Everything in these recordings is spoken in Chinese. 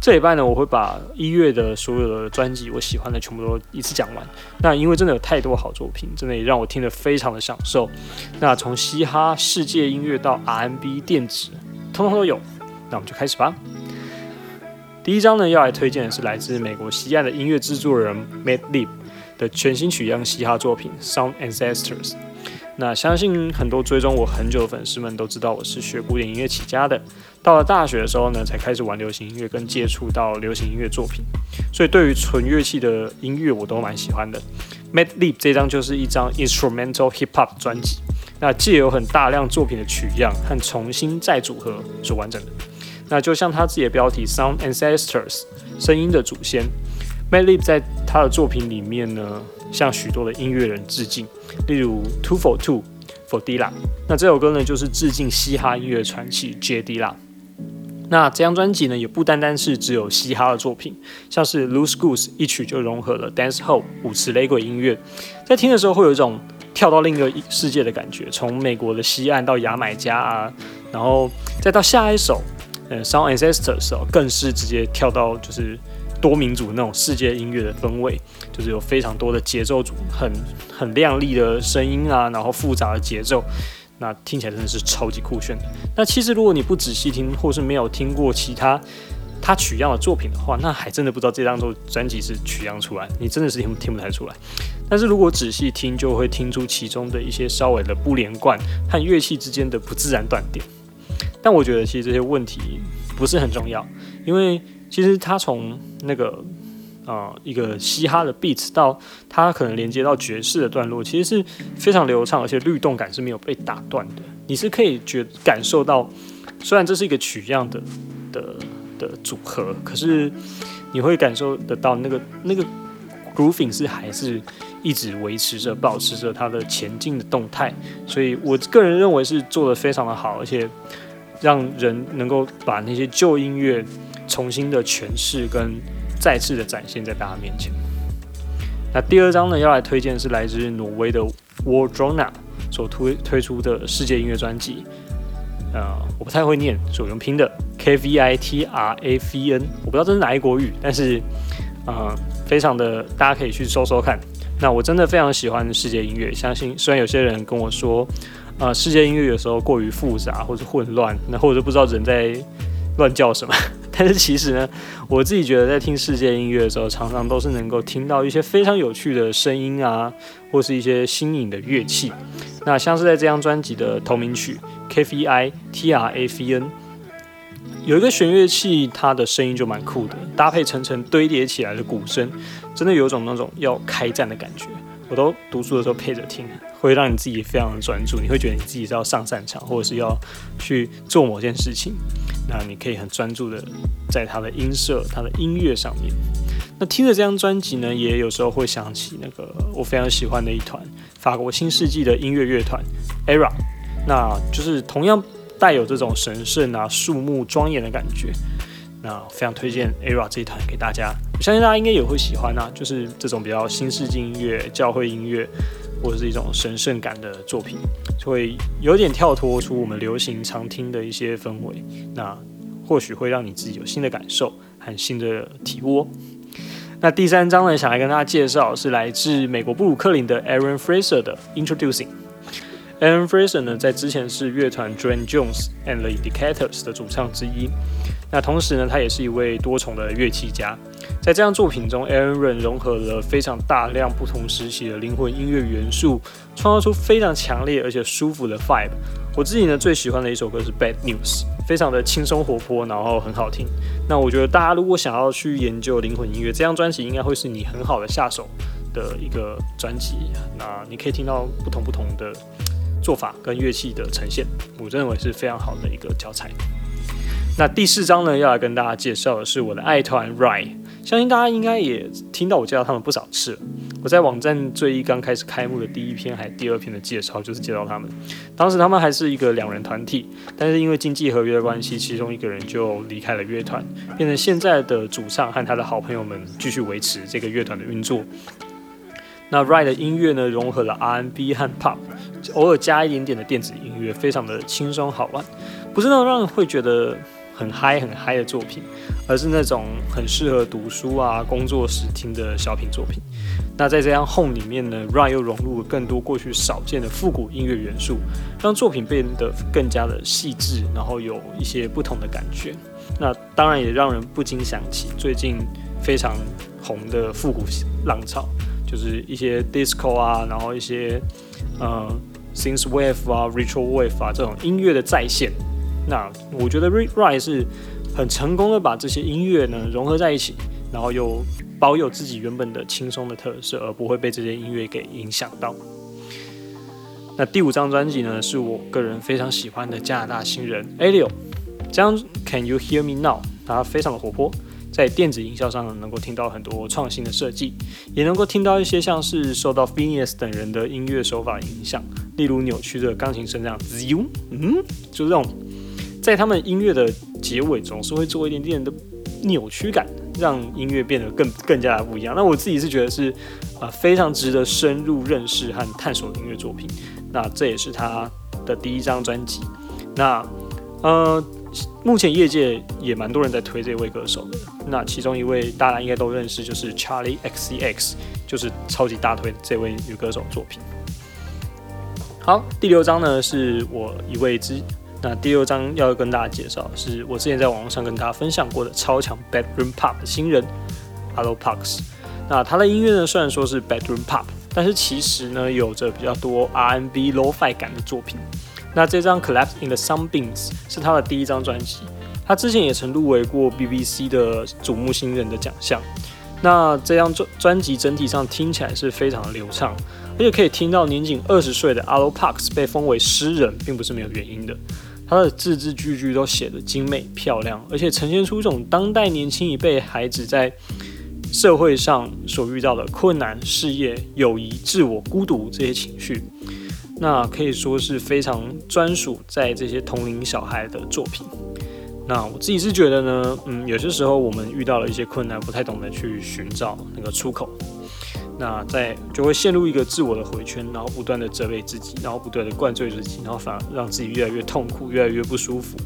这礼拜呢，我会把一月的所有的专辑我喜欢的全部都一次讲完。那因为真的有太多好作品，真的也让我听得非常的享受。那从嘻哈、世界音乐到 R&B、电子，通通都有。那我们就开始吧。第一张呢，要来推荐的是来自美国西岸的音乐制作人 Madlib 的全新曲样嘻哈作品《Sound Ancestors》。那相信很多追踪我很久的粉丝们都知道，我是学古典音乐起家的。到了大学的时候呢，才开始玩流行音乐，跟接触到流行音乐作品。所以对于纯乐器的音乐，我都蛮喜欢的。Madlib 这张就是一张 instrumental hip hop 专辑，那借有很大量作品的取样和重新再组合所完整的。那就像他自己的标题 Sound Ancestors，声音的祖先。Madlib 在他的作品里面呢。向许多的音乐人致敬，例如 Two for Two for d i l a。那这首歌呢，就是致敬嘻哈音乐传奇 J Dilla。那这张专辑呢，也不单单是只有嘻哈的作品，像是 Loose Goose 一曲就融合了 Dance Hall 舞池雷鬼音乐，在听的时候会有一种跳到另一个世界的感觉，从美国的西岸到牙买加啊，然后再到下一首，呃，Sound Ancestors 哦，更是直接跳到就是。多民族那种世界音乐的氛围，就是有非常多的节奏组，很很亮丽的声音啊，然后复杂的节奏，那听起来真的是超级酷炫的。那其实如果你不仔细听，或是没有听过其他他取样的作品的话，那还真的不知道这张专辑是取样出来，你真的是听听不太出来。但是如果仔细听，就会听出其中的一些稍微的不连贯和乐器之间的不自然断点。但我觉得其实这些问题不是很重要，因为。其实他从那个啊一个嘻哈的 beats 到它可能连接到爵士的段落，其实是非常流畅，而且律动感是没有被打断的。你是可以觉感受到，虽然这是一个取样的的的组合，可是你会感受得到那个那个 grooving 是还是一直维持着、保持着它的前进的动态。所以我个人认为是做的非常的好，而且让人能够把那些旧音乐。重新的诠释跟再次的展现在大家面前。那第二张呢，要来推荐是来自挪威的 Wardrona 所推推出的世界音乐专辑。呃，我不太会念，所以用拼的 K V I T R A V N，我不知道这是哪一国语，但是呃，非常的大家可以去搜搜看。那我真的非常喜欢世界音乐，相信虽然有些人跟我说，呃，世界音乐有时候过于复杂或者混乱，那或者不知道人在乱叫什么。但是其实呢，我自己觉得在听世界音乐的时候，常常都是能够听到一些非常有趣的声音啊，或是一些新颖的乐器。那像是在这张专辑的同名曲《K V I T R A V N》，有一个弦乐器，它的声音就蛮酷的，搭配层层堆叠起来的鼓声，真的有种那种要开战的感觉。我都读书的时候配着听，会让你自己非常的专注。你会觉得你自己是要上战场，或者是要去做某件事情，那你可以很专注的在它的音色、它的音乐上面。那听着这张专辑呢，也有时候会想起那个我非常喜欢的一团法国新世纪的音乐乐团 ERA，那就是同样带有这种神圣啊、肃穆庄严的感觉。那非常推荐 ERA 这一团给大家，我相信大家应该也会喜欢啊，就是这种比较新世纪音乐、教会音乐，或者是一种神圣感的作品，会有点跳脱出我们流行常听的一些氛围。那或许会让你自己有新的感受和新的体悟。那第三章呢，想来跟大家介绍是来自美国布鲁克林的 Aaron Fraser 的 Introducing。Aaron Fraser 呢，在之前是乐团 Dwayne Jones and the Decators 的主唱之一。那同时呢，他也是一位多重的乐器家。在这张作品中，Aaron 融合了非常大量不同时期的灵魂音乐元素，创造出非常强烈而且舒服的 vibe。我自己呢最喜欢的一首歌是 Bad News，非常的轻松活泼，然后很好听。那我觉得大家如果想要去研究灵魂音乐，这张专辑应该会是你很好的下手的一个专辑。那你可以听到不同不同的做法跟乐器的呈现，我认为是非常好的一个教材。那第四章呢，要来跟大家介绍的是我的爱团 Rye，相信大家应该也听到我介绍他们不少次了。我在网站最一刚开始开幕的第一篇还第二篇的介绍，就是介绍他们。当时他们还是一个两人团体，但是因为经济合约的关系，其中一个人就离开了乐团，变成现在的主唱和他的好朋友们继续维持这个乐团的运作。那 Rye 的音乐呢，融合了 R&B 和 Pop，偶尔加一点点的电子音乐，非常的轻松好玩，不是那种让人会觉得。很嗨很嗨的作品，而是那种很适合读书啊、工作时听的小品作品。那在这张 Home 里面呢，Ryan 又融入了更多过去少见的复古音乐元素，让作品变得更加的细致，然后有一些不同的感觉。那当然也让人不禁想起最近非常红的复古浪潮，就是一些 Disco 啊，然后一些呃 Synth Wave 啊、Retro Wave 啊这种音乐的再现。那我觉得 Ryan 是很成功的把这些音乐呢融合在一起，然后又。保有自己原本的轻松的特色，而不会被这些音乐给影响到。那第五张专辑呢，是我个人非常喜欢的加拿大新人 Alio。这张 Can You Hear Me Now？它非常的活泼，在电子音效上能够听到很多创新的设计，也能够听到一些像是受到 Phineas 等人的音乐手法影响，例如扭曲的钢琴声这样子，嗯，就是这种在他们音乐的结尾总是会做一点点的扭曲感。让音乐变得更更加的不一样。那我自己是觉得是，呃，非常值得深入认识和探索的音乐作品。那这也是他的第一张专辑。那呃，目前业界也蛮多人在推这位歌手的。那其中一位大家应该都认识，就是 Charlie XCX，就是超级大推这位女歌手作品。好，第六张呢是我一位之。那第六章要跟大家介绍，是我之前在网络上跟大家分享过的超强 bedroom pop 的新人 Allo Parks。那他的音乐呢，虽然说是 bedroom pop，但是其实呢，有着比较多 R&B lo-fi 感的作品。那这张 Collapse in the Sunbeams 是他的第一张专辑，他之前也曾入围过 BBC 的瞩目新人的奖项。那这张专专辑整体上听起来是非常的流畅，而且可以听到年仅二十岁的 Allo Parks 被封为诗人，并不是没有原因的。他的字字句句都写得精美漂亮，而且呈现出一种当代年轻一辈孩子在社会上所遇到的困难、事业、友谊、自我、孤独这些情绪，那可以说是非常专属在这些同龄小孩的作品。那我自己是觉得呢，嗯，有些时候我们遇到了一些困难，不太懂得去寻找那个出口。那在就会陷入一个自我的回圈，然后不断的责备自己，然后不断的灌醉自己，然后反而让自己越来越痛苦，越来越不舒服。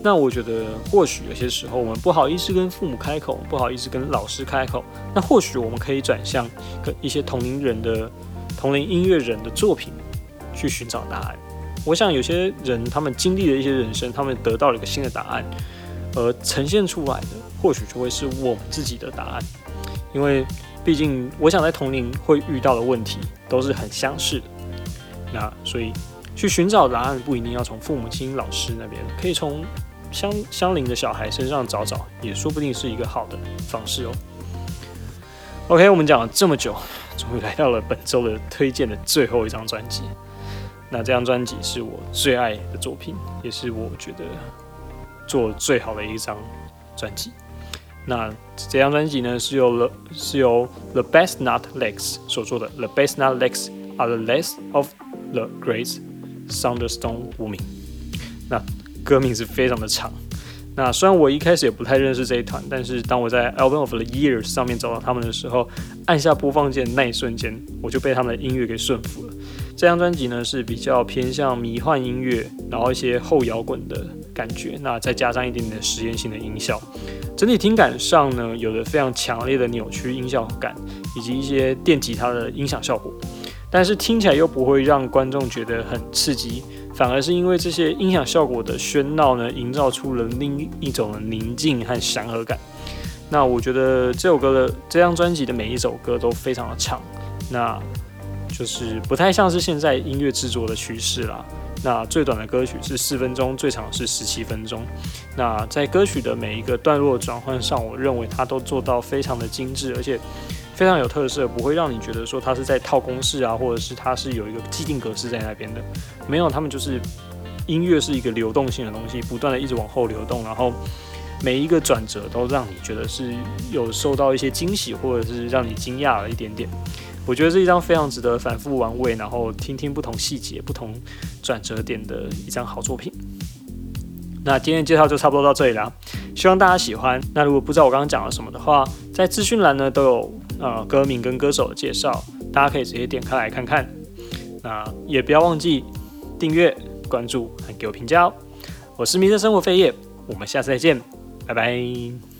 那我觉得，或许有些时候我们不好意思跟父母开口，不好意思跟老师开口，那或许我们可以转向跟一些同龄人的同龄音乐人的作品去寻找答案。我想有些人他们经历了一些人生，他们得到了一个新的答案，而呈现出来的或许就会是我们自己的答案，因为。毕竟，我想在同龄会遇到的问题都是很相似的。那所以去寻找答案，不一定要从父母亲、老师那边，可以从相相邻的小孩身上找找，也说不定是一个好的方式哦。OK，我们讲了这么久，终于来到了本周的推荐的最后一张专辑。那这张专辑是我最爱的作品，也是我觉得做最好的一张专辑。那这张专辑呢，是由 The 是由 The Best Not Legs 所做的。The Best Not Legs are the last of the great Thunderstorm 无名。那歌名是非常的长。那虽然我一开始也不太认识这一团，但是当我在 Album of the Years 上面找到他们的时候，按下播放键那一瞬间，我就被他们的音乐给顺服了。这张专辑呢是比较偏向迷幻音乐，然后一些后摇滚的感觉，那再加上一点点实验性的音效。整体听感上呢，有着非常强烈的扭曲音效感，以及一些电吉他的音响效果，但是听起来又不会让观众觉得很刺激，反而是因为这些音响效果的喧闹呢，营造出了另一种宁静和祥和感。那我觉得这首歌的这张专辑的每一首歌都非常的长，那就是不太像是现在音乐制作的趋势啦。那最短的歌曲是四分钟，最长是十七分钟。那在歌曲的每一个段落转换上，我认为它都做到非常的精致，而且非常有特色，不会让你觉得说它是在套公式啊，或者是它是有一个既定格式在那边的。没有，他们就是音乐是一个流动性的东西，不断的一直往后流动，然后每一个转折都让你觉得是有受到一些惊喜，或者是让你惊讶了一点点。我觉得是一张非常值得反复玩味，然后听听不同细节、不同转折点的一张好作品。那今天的介绍就差不多到这里啦，希望大家喜欢。那如果不知道我刚刚讲了什么的话，在资讯栏呢都有呃歌名跟歌手的介绍，大家可以直接点开来看看。那也不要忘记订阅、关注和给我评价哦。我是迷生生活飞叶，我们下次再见，拜拜。